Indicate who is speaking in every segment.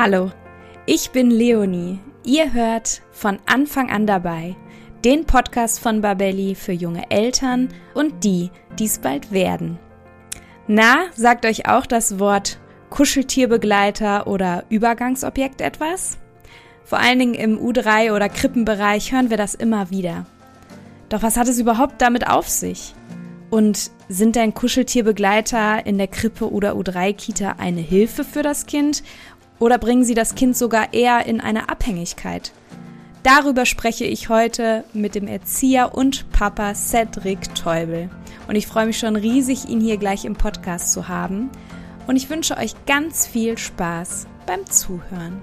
Speaker 1: Hallo, ich bin Leonie. Ihr hört von Anfang an dabei den Podcast von Babelli für junge Eltern und die, die es bald werden. Na, sagt euch auch das Wort Kuscheltierbegleiter oder Übergangsobjekt etwas? Vor allen Dingen im U3 oder Krippenbereich hören wir das immer wieder. Doch was hat es überhaupt damit auf sich? Und sind dein Kuscheltierbegleiter in der Krippe oder U3-Kita eine Hilfe für das Kind oder bringen sie das Kind sogar eher in eine Abhängigkeit? Darüber spreche ich heute mit dem Erzieher und Papa Cedric Teubel. Und ich freue mich schon riesig, ihn hier gleich im Podcast zu haben. Und ich wünsche euch ganz viel Spaß beim Zuhören.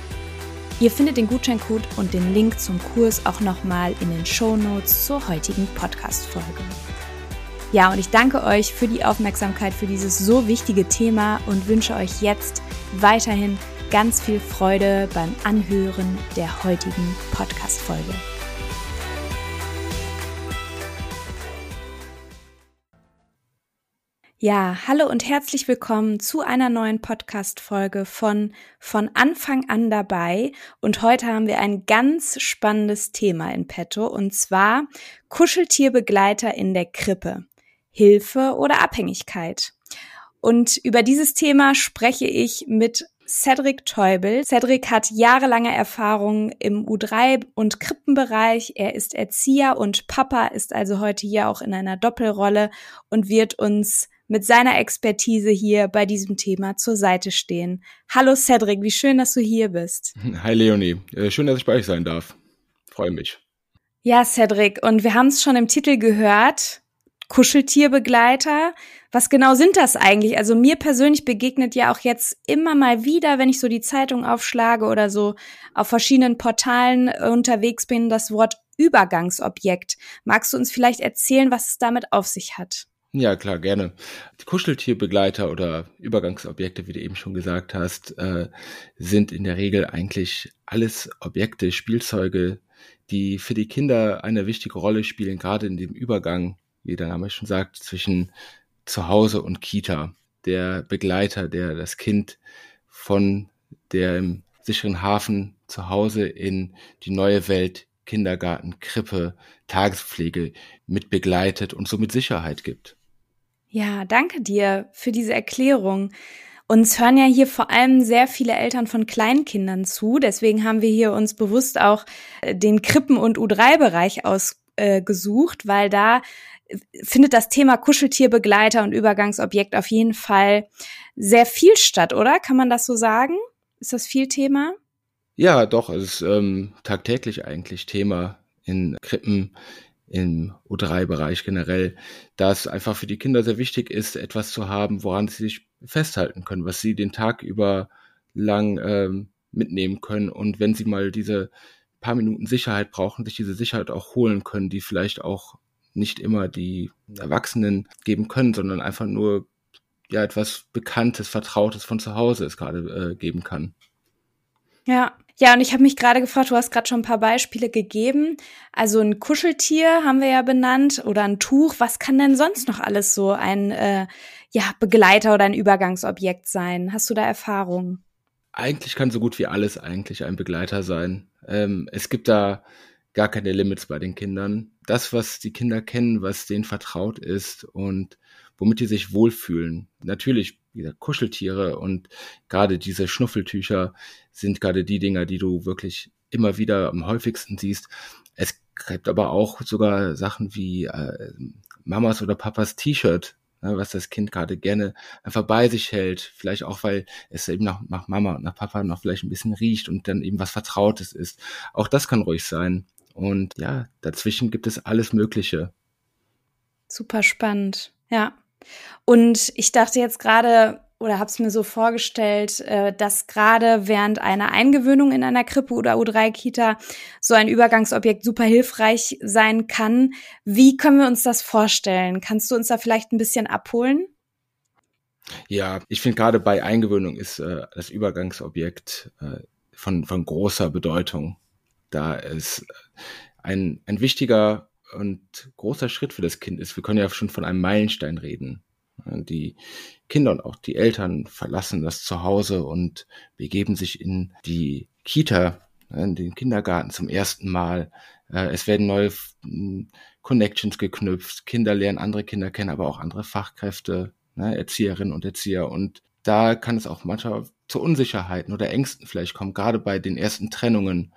Speaker 1: Ihr findet den Gutscheincode und den Link zum Kurs auch nochmal in den Show Notes zur heutigen Podcast-Folge. Ja, und ich danke euch für die Aufmerksamkeit für dieses so wichtige Thema und wünsche euch jetzt weiterhin ganz viel Freude beim Anhören der heutigen Podcast-Folge. Ja, hallo und herzlich willkommen zu einer neuen Podcast-Folge von Von Anfang an dabei. Und heute haben wir ein ganz spannendes Thema in petto und zwar Kuscheltierbegleiter in der Krippe. Hilfe oder Abhängigkeit. Und über dieses Thema spreche ich mit Cedric Teubel. Cedric hat jahrelange Erfahrung im U3 und Krippenbereich. Er ist Erzieher und Papa, ist also heute hier auch in einer Doppelrolle und wird uns mit seiner Expertise hier bei diesem Thema zur Seite stehen. Hallo Cedric, wie schön, dass du hier bist.
Speaker 2: Hi Leonie, äh, schön, dass ich bei euch sein darf. Freue mich.
Speaker 1: Ja, Cedric, und wir haben es schon im Titel gehört. Kuscheltierbegleiter. Was genau sind das eigentlich? Also mir persönlich begegnet ja auch jetzt immer mal wieder, wenn ich so die Zeitung aufschlage oder so auf verschiedenen Portalen unterwegs bin, das Wort Übergangsobjekt. Magst du uns vielleicht erzählen, was es damit auf sich hat?
Speaker 2: Ja, klar, gerne. Die Kuscheltierbegleiter oder Übergangsobjekte, wie du eben schon gesagt hast, äh, sind in der Regel eigentlich alles Objekte, Spielzeuge, die für die Kinder eine wichtige Rolle spielen, gerade in dem Übergang, wie der Name schon sagt, zwischen Zuhause und Kita. Der Begleiter, der das Kind von dem sicheren Hafen zu Hause in die neue Welt Kindergarten, Krippe, Tagespflege mit begleitet und somit Sicherheit gibt.
Speaker 1: Ja, danke dir für diese Erklärung. Uns hören ja hier vor allem sehr viele Eltern von Kleinkindern zu. Deswegen haben wir hier uns bewusst auch äh, den Krippen- und U3-Bereich ausgesucht, äh, weil da äh, findet das Thema Kuscheltierbegleiter und Übergangsobjekt auf jeden Fall sehr viel statt, oder? Kann man das so sagen? Ist das viel Thema?
Speaker 2: Ja, doch, es ist ähm, tagtäglich eigentlich Thema in Krippen, im U3-Bereich generell, da es einfach für die Kinder sehr wichtig ist, etwas zu haben, woran sie sich festhalten können, was sie den Tag über lang ähm, mitnehmen können. Und wenn sie mal diese paar Minuten Sicherheit brauchen, sich diese Sicherheit auch holen können, die vielleicht auch nicht immer die Erwachsenen geben können, sondern einfach nur ja etwas Bekanntes, Vertrautes von zu Hause es gerade äh, geben kann.
Speaker 1: Ja, ja, und ich habe mich gerade gefragt, du hast gerade schon ein paar Beispiele gegeben. Also ein Kuscheltier haben wir ja benannt oder ein Tuch. Was kann denn sonst noch alles so ein äh, ja, Begleiter oder ein Übergangsobjekt sein? Hast du da Erfahrungen?
Speaker 2: Eigentlich kann so gut wie alles eigentlich ein Begleiter sein. Ähm, es gibt da gar keine Limits bei den Kindern. Das, was die Kinder kennen, was denen vertraut ist und womit die sich wohlfühlen. Natürlich wieder Kuscheltiere und gerade diese Schnuffeltücher sind gerade die Dinger, die du wirklich immer wieder am häufigsten siehst. Es gibt aber auch sogar Sachen wie äh, Mamas oder Papas T-Shirt, ne, was das Kind gerade gerne einfach bei sich hält. Vielleicht auch, weil es eben nach, nach Mama und nach Papa noch vielleicht ein bisschen riecht und dann eben was Vertrautes ist. Auch das kann ruhig sein. Und ja, dazwischen gibt es alles Mögliche.
Speaker 1: Super spannend, ja. Und ich dachte jetzt gerade oder habe es mir so vorgestellt, äh, dass gerade während einer Eingewöhnung in einer Krippe oder U3-Kita so ein Übergangsobjekt super hilfreich sein kann. Wie können wir uns das vorstellen? Kannst du uns da vielleicht ein bisschen abholen?
Speaker 2: Ja, ich finde gerade bei Eingewöhnung ist äh, das Übergangsobjekt äh, von, von großer Bedeutung, da es ein, ein wichtiger und großer Schritt für das Kind ist. Wir können ja schon von einem Meilenstein reden. Die Kinder und auch die Eltern verlassen das Zuhause und begeben sich in die Kita, in den Kindergarten zum ersten Mal. Äh, es werden neue Connections geknüpft. Kinder lernen andere Kinder kennen, aber auch andere Fachkräfte, ne, Erzieherinnen und Erzieher. Und da kann es auch manchmal zu Unsicherheiten oder Ängsten vielleicht kommen, gerade bei den ersten Trennungen.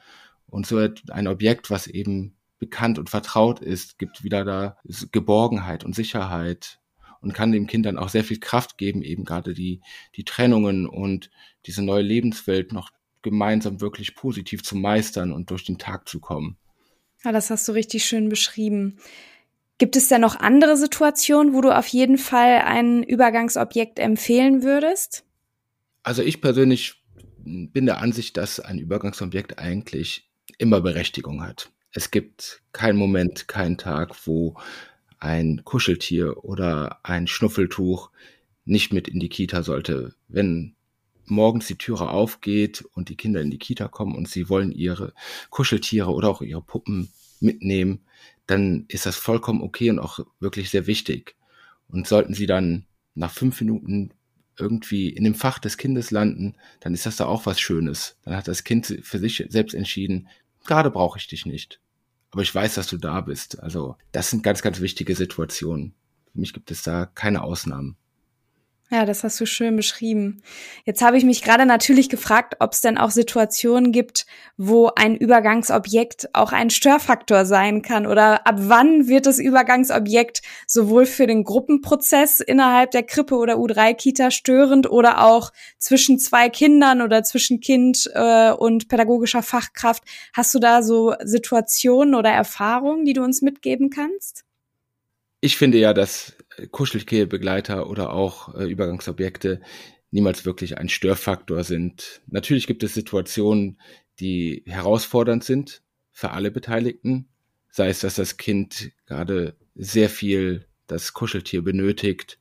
Speaker 2: Und so ein Objekt, was eben bekannt und vertraut ist, gibt wieder da Geborgenheit und Sicherheit und kann dem Kind dann auch sehr viel Kraft geben, eben gerade die, die Trennungen und diese neue Lebenswelt noch gemeinsam wirklich positiv zu meistern und durch den Tag zu kommen.
Speaker 1: Ja, das hast du richtig schön beschrieben. Gibt es denn noch andere Situationen, wo du auf jeden Fall ein Übergangsobjekt empfehlen würdest?
Speaker 2: Also ich persönlich bin der Ansicht, dass ein Übergangsobjekt eigentlich immer Berechtigung hat. Es gibt keinen Moment, keinen Tag, wo ein Kuscheltier oder ein Schnuffeltuch nicht mit in die Kita sollte. Wenn morgens die Türe aufgeht und die Kinder in die Kita kommen und sie wollen ihre Kuscheltiere oder auch ihre Puppen mitnehmen, dann ist das vollkommen okay und auch wirklich sehr wichtig. Und sollten sie dann nach fünf Minuten irgendwie in dem Fach des Kindes landen, dann ist das da auch was Schönes. Dann hat das Kind für sich selbst entschieden, gerade brauche ich dich nicht aber ich weiß, dass du da bist. Also das sind ganz, ganz wichtige Situationen. Für mich gibt es da keine Ausnahmen.
Speaker 1: Ja, das hast du schön beschrieben. Jetzt habe ich mich gerade natürlich gefragt, ob es denn auch Situationen gibt, wo ein Übergangsobjekt auch ein Störfaktor sein kann oder ab wann wird das Übergangsobjekt sowohl für den Gruppenprozess innerhalb der Krippe oder U3-Kita störend oder auch zwischen zwei Kindern oder zwischen Kind äh, und pädagogischer Fachkraft. Hast du da so Situationen oder Erfahrungen, die du uns mitgeben kannst?
Speaker 2: Ich finde ja, dass Kuscheltierbegleiter oder auch äh, Übergangsobjekte niemals wirklich ein Störfaktor sind. Natürlich gibt es Situationen, die herausfordernd sind für alle Beteiligten, sei es, dass das Kind gerade sehr viel das Kuscheltier benötigt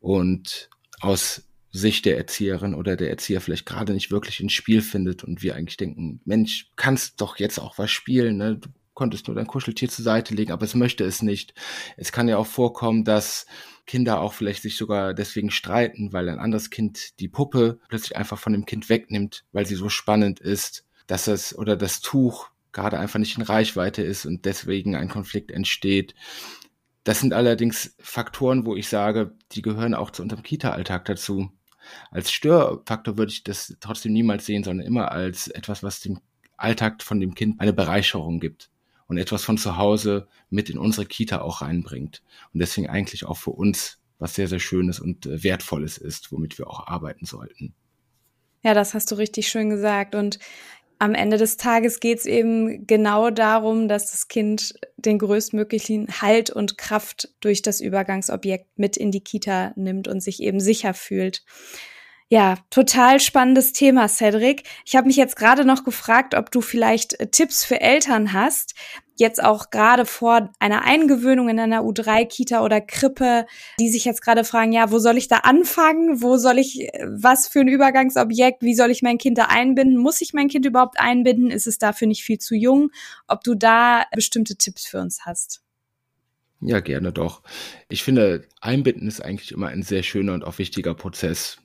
Speaker 2: und aus Sicht der Erzieherin oder der Erzieher vielleicht gerade nicht wirklich ins Spiel findet und wir eigentlich denken, Mensch, kannst doch jetzt auch was spielen, ne? Du konntest nur dein Kuscheltier zur Seite legen, aber es möchte es nicht. Es kann ja auch vorkommen, dass Kinder auch vielleicht sich sogar deswegen streiten, weil ein anderes Kind die Puppe plötzlich einfach von dem Kind wegnimmt, weil sie so spannend ist, dass es oder das Tuch gerade einfach nicht in Reichweite ist und deswegen ein Konflikt entsteht. Das sind allerdings Faktoren, wo ich sage, die gehören auch zu unserem Kita-Alltag dazu. Als Störfaktor würde ich das trotzdem niemals sehen, sondern immer als etwas, was dem Alltag von dem Kind eine Bereicherung gibt und etwas von zu Hause mit in unsere Kita auch reinbringt. Und deswegen eigentlich auch für uns was sehr, sehr Schönes und äh, Wertvolles ist, womit wir auch arbeiten sollten.
Speaker 1: Ja, das hast du richtig schön gesagt. Und am Ende des Tages geht es eben genau darum, dass das Kind den größtmöglichen Halt und Kraft durch das Übergangsobjekt mit in die Kita nimmt und sich eben sicher fühlt. Ja, total spannendes Thema, Cedric. Ich habe mich jetzt gerade noch gefragt, ob du vielleicht äh, Tipps für Eltern hast, jetzt auch gerade vor einer Eingewöhnung in einer U3-Kita oder Krippe, die sich jetzt gerade fragen, ja, wo soll ich da anfangen? Wo soll ich, was für ein Übergangsobjekt? Wie soll ich mein Kind da einbinden? Muss ich mein Kind überhaupt einbinden? Ist es dafür nicht viel zu jung? Ob du da bestimmte Tipps für uns hast?
Speaker 2: Ja, gerne doch. Ich finde, Einbinden ist eigentlich immer ein sehr schöner und auch wichtiger Prozess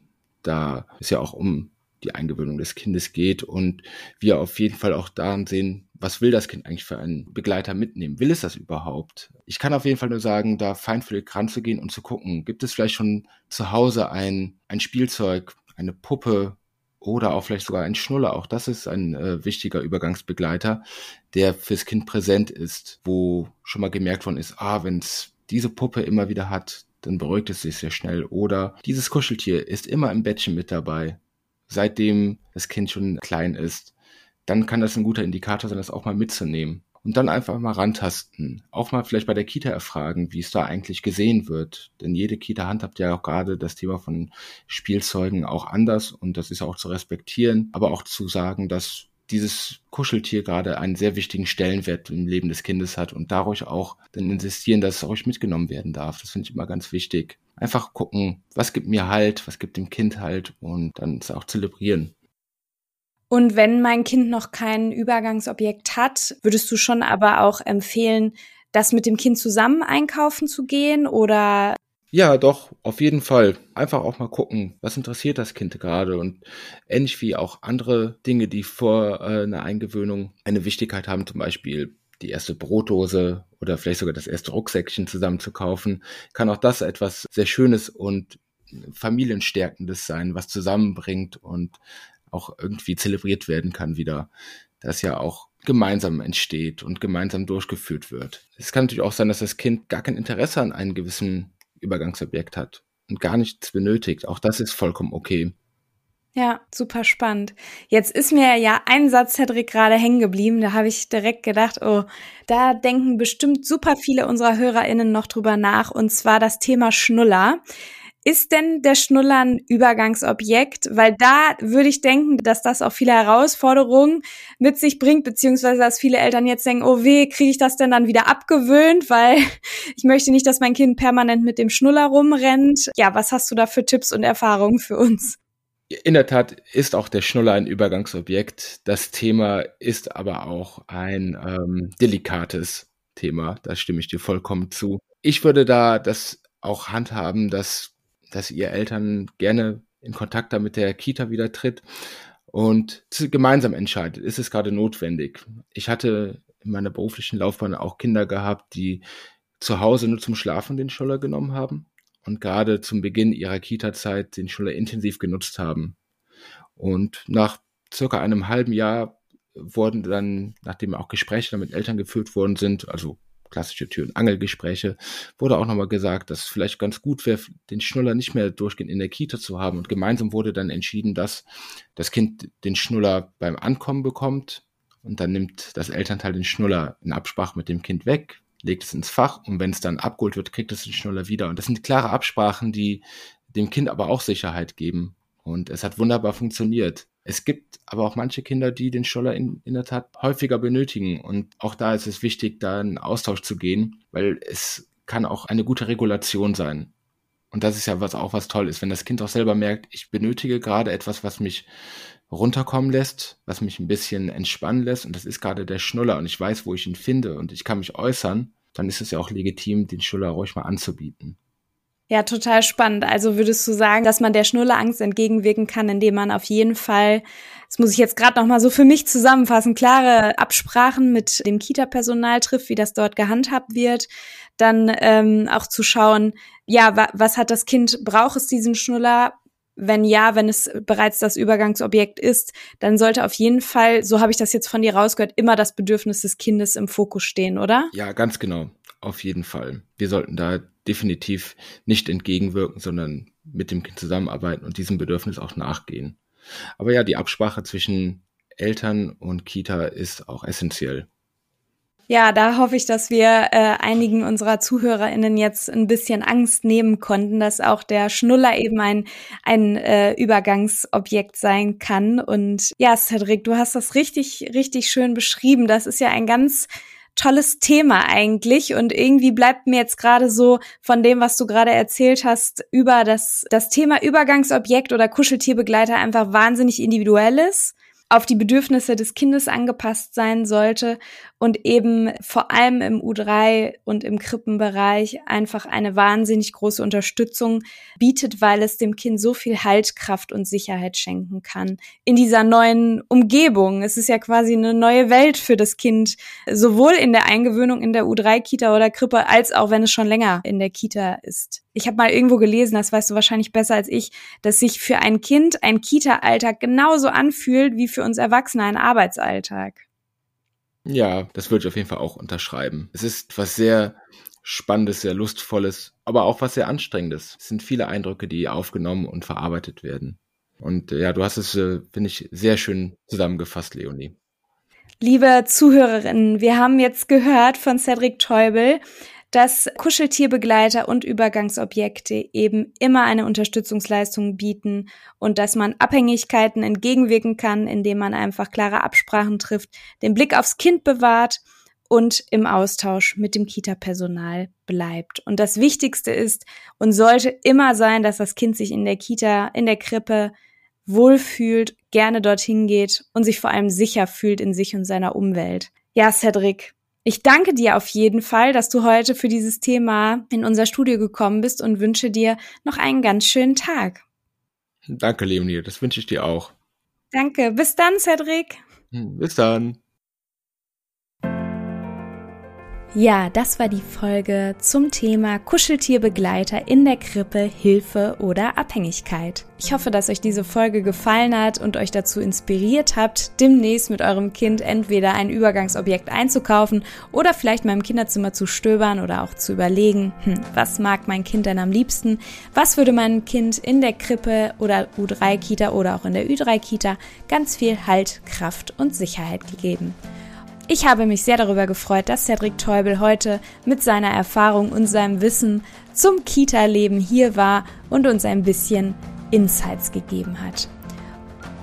Speaker 2: da es ja auch um die Eingewöhnung des Kindes geht und wir auf jeden Fall auch daran sehen, was will das Kind eigentlich für einen Begleiter mitnehmen? Will es das überhaupt? Ich kann auf jeden Fall nur sagen, da feinfühlig ranzugehen und zu gucken, gibt es vielleicht schon zu Hause ein, ein Spielzeug, eine Puppe oder auch vielleicht sogar ein Schnuller. Auch das ist ein äh, wichtiger Übergangsbegleiter, der fürs Kind präsent ist, wo schon mal gemerkt worden ist, ah, wenn es diese Puppe immer wieder hat, dann beruhigt es sich sehr schnell. Oder dieses Kuscheltier ist immer im Bettchen mit dabei, seitdem das Kind schon klein ist. Dann kann das ein guter Indikator sein, das auch mal mitzunehmen. Und dann einfach mal rantasten. Auch mal vielleicht bei der Kita erfragen, wie es da eigentlich gesehen wird. Denn jede Kita handhabt ja auch gerade das Thema von Spielzeugen auch anders und das ist auch zu respektieren, aber auch zu sagen, dass dieses Kuscheltier gerade einen sehr wichtigen Stellenwert im Leben des Kindes hat und dadurch auch dann insistieren, dass es ruhig mitgenommen werden darf. Das finde ich immer ganz wichtig. Einfach gucken, was gibt mir Halt, was gibt dem Kind Halt und dann es auch zelebrieren.
Speaker 1: Und wenn mein Kind noch kein Übergangsobjekt hat, würdest du schon aber auch empfehlen, das mit dem Kind zusammen einkaufen zu gehen oder
Speaker 2: ja, doch, auf jeden Fall. Einfach auch mal gucken, was interessiert das Kind gerade und ähnlich wie auch andere Dinge, die vor äh, einer Eingewöhnung eine Wichtigkeit haben, zum Beispiel die erste Brotdose oder vielleicht sogar das erste Rucksäckchen zusammen zu kaufen, kann auch das etwas sehr Schönes und Familienstärkendes sein, was zusammenbringt und auch irgendwie zelebriert werden kann wieder, das ja auch gemeinsam entsteht und gemeinsam durchgeführt wird. Es kann natürlich auch sein, dass das Kind gar kein Interesse an einem gewissen Übergangsobjekt hat und gar nichts benötigt. Auch das ist vollkommen okay.
Speaker 1: Ja, super spannend. Jetzt ist mir ja ein Satz, Cedric, gerade hängen geblieben. Da habe ich direkt gedacht, oh, da denken bestimmt super viele unserer HörerInnen noch drüber nach. Und zwar das Thema Schnuller. Ist denn der Schnuller ein Übergangsobjekt? Weil da würde ich denken, dass das auch viele Herausforderungen mit sich bringt, beziehungsweise dass viele Eltern jetzt denken, oh weh, kriege ich das denn dann wieder abgewöhnt, weil ich möchte nicht, dass mein Kind permanent mit dem Schnuller rumrennt. Ja, was hast du da für Tipps und Erfahrungen für uns?
Speaker 2: In der Tat ist auch der Schnuller ein Übergangsobjekt. Das Thema ist aber auch ein ähm, delikates Thema. Da stimme ich dir vollkommen zu. Ich würde da das auch handhaben, dass dass ihr Eltern gerne in Kontakt da mit der Kita wieder tritt und gemeinsam entscheidet, ist es gerade notwendig. Ich hatte in meiner beruflichen Laufbahn auch Kinder gehabt, die zu Hause nur zum Schlafen den Schuller genommen haben und gerade zum Beginn ihrer Kita-Zeit den Schuller intensiv genutzt haben. Und nach circa einem halben Jahr wurden dann, nachdem auch Gespräche mit Eltern geführt worden sind, also klassische Tür- und Angelgespräche, wurde auch nochmal gesagt, dass es vielleicht ganz gut wäre, den Schnuller nicht mehr durchgehend in der Kita zu haben. Und gemeinsam wurde dann entschieden, dass das Kind den Schnuller beim Ankommen bekommt und dann nimmt das Elternteil den Schnuller in Absprache mit dem Kind weg, legt es ins Fach und wenn es dann abgeholt wird, kriegt es den Schnuller wieder. Und das sind klare Absprachen, die dem Kind aber auch Sicherheit geben. Und es hat wunderbar funktioniert. Es gibt aber auch manche Kinder, die den Scholler in, in der Tat häufiger benötigen. Und auch da ist es wichtig, da in Austausch zu gehen, weil es kann auch eine gute Regulation sein. Und das ist ja was auch was toll ist, wenn das Kind auch selber merkt, ich benötige gerade etwas, was mich runterkommen lässt, was mich ein bisschen entspannen lässt. Und das ist gerade der Schnuller und ich weiß, wo ich ihn finde und ich kann mich äußern, dann ist es ja auch legitim, den Schnuller ruhig mal anzubieten.
Speaker 1: Ja, total spannend. Also würdest du sagen, dass man der Schnullerangst entgegenwirken kann, indem man auf jeden Fall, das muss ich jetzt gerade noch mal so für mich zusammenfassen, klare Absprachen mit dem Kita-Personal trifft, wie das dort gehandhabt wird, dann ähm, auch zu schauen, ja, wa was hat das Kind, braucht es diesen Schnuller? Wenn ja, wenn es bereits das Übergangsobjekt ist, dann sollte auf jeden Fall, so habe ich das jetzt von dir rausgehört, immer das Bedürfnis des Kindes im Fokus stehen, oder?
Speaker 2: Ja, ganz genau. Auf jeden Fall. Wir sollten da definitiv nicht entgegenwirken, sondern mit dem Kind zusammenarbeiten und diesem Bedürfnis auch nachgehen. Aber ja, die Absprache zwischen Eltern und Kita ist auch essentiell.
Speaker 1: Ja, da hoffe ich, dass wir äh, einigen unserer ZuhörerInnen jetzt ein bisschen Angst nehmen konnten, dass auch der Schnuller eben ein, ein äh, Übergangsobjekt sein kann. Und ja, Cedric, du hast das richtig, richtig schön beschrieben. Das ist ja ein ganz tolles Thema eigentlich und irgendwie bleibt mir jetzt gerade so von dem, was du gerade erzählt hast, über das, das Thema Übergangsobjekt oder Kuscheltierbegleiter einfach wahnsinnig individuelles auf die Bedürfnisse des Kindes angepasst sein sollte und eben vor allem im U3 und im Krippenbereich einfach eine wahnsinnig große Unterstützung bietet, weil es dem Kind so viel Haltkraft und Sicherheit schenken kann in dieser neuen Umgebung. Es ist ja quasi eine neue Welt für das Kind, sowohl in der Eingewöhnung in der U3-Kita oder Krippe, als auch wenn es schon länger in der Kita ist. Ich habe mal irgendwo gelesen, das weißt du wahrscheinlich besser als ich, dass sich für ein Kind ein Kita-Alltag genauso anfühlt wie für uns Erwachsene ein Arbeitsalltag.
Speaker 2: Ja, das würde ich auf jeden Fall auch unterschreiben. Es ist was sehr Spannendes, sehr Lustvolles, aber auch was sehr Anstrengendes. Es sind viele Eindrücke, die aufgenommen und verarbeitet werden. Und äh, ja, du hast es, äh, finde ich, sehr schön zusammengefasst, Leonie.
Speaker 1: Liebe Zuhörerinnen, wir haben jetzt gehört von Cedric Teubel, dass Kuscheltierbegleiter und Übergangsobjekte eben immer eine Unterstützungsleistung bieten und dass man Abhängigkeiten entgegenwirken kann, indem man einfach klare Absprachen trifft, den Blick aufs Kind bewahrt und im Austausch mit dem Kita-Personal bleibt. Und das Wichtigste ist und sollte immer sein, dass das Kind sich in der Kita, in der Krippe wohlfühlt, gerne dorthin geht und sich vor allem sicher fühlt in sich und seiner Umwelt. Ja, Cedric, ich danke dir auf jeden Fall, dass du heute für dieses Thema in unser Studio gekommen bist und wünsche dir noch einen ganz schönen Tag.
Speaker 2: Danke, Leonie, das wünsche ich dir auch.
Speaker 1: Danke. Bis dann, Cedric.
Speaker 2: Hm, bis dann.
Speaker 1: Ja, das war die Folge zum Thema Kuscheltierbegleiter in der Krippe, Hilfe oder Abhängigkeit. Ich hoffe, dass euch diese Folge gefallen hat und euch dazu inspiriert habt, demnächst mit eurem Kind entweder ein Übergangsobjekt einzukaufen oder vielleicht mal im Kinderzimmer zu stöbern oder auch zu überlegen, hm, was mag mein Kind denn am liebsten? Was würde meinem Kind in der Krippe oder U3-Kita oder auch in der Ü3-Kita ganz viel Halt, Kraft und Sicherheit gegeben? Ich habe mich sehr darüber gefreut, dass Cedric Teubel heute mit seiner Erfahrung und seinem Wissen zum Kita-Leben hier war und uns ein bisschen Insights gegeben hat.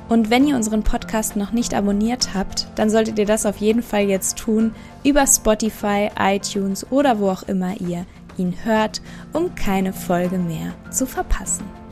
Speaker 1: Und wenn ihr unseren Podcast noch nicht abonniert habt, dann solltet ihr das auf jeden Fall jetzt tun über Spotify, iTunes oder wo auch immer ihr ihn hört, um keine Folge mehr zu verpassen.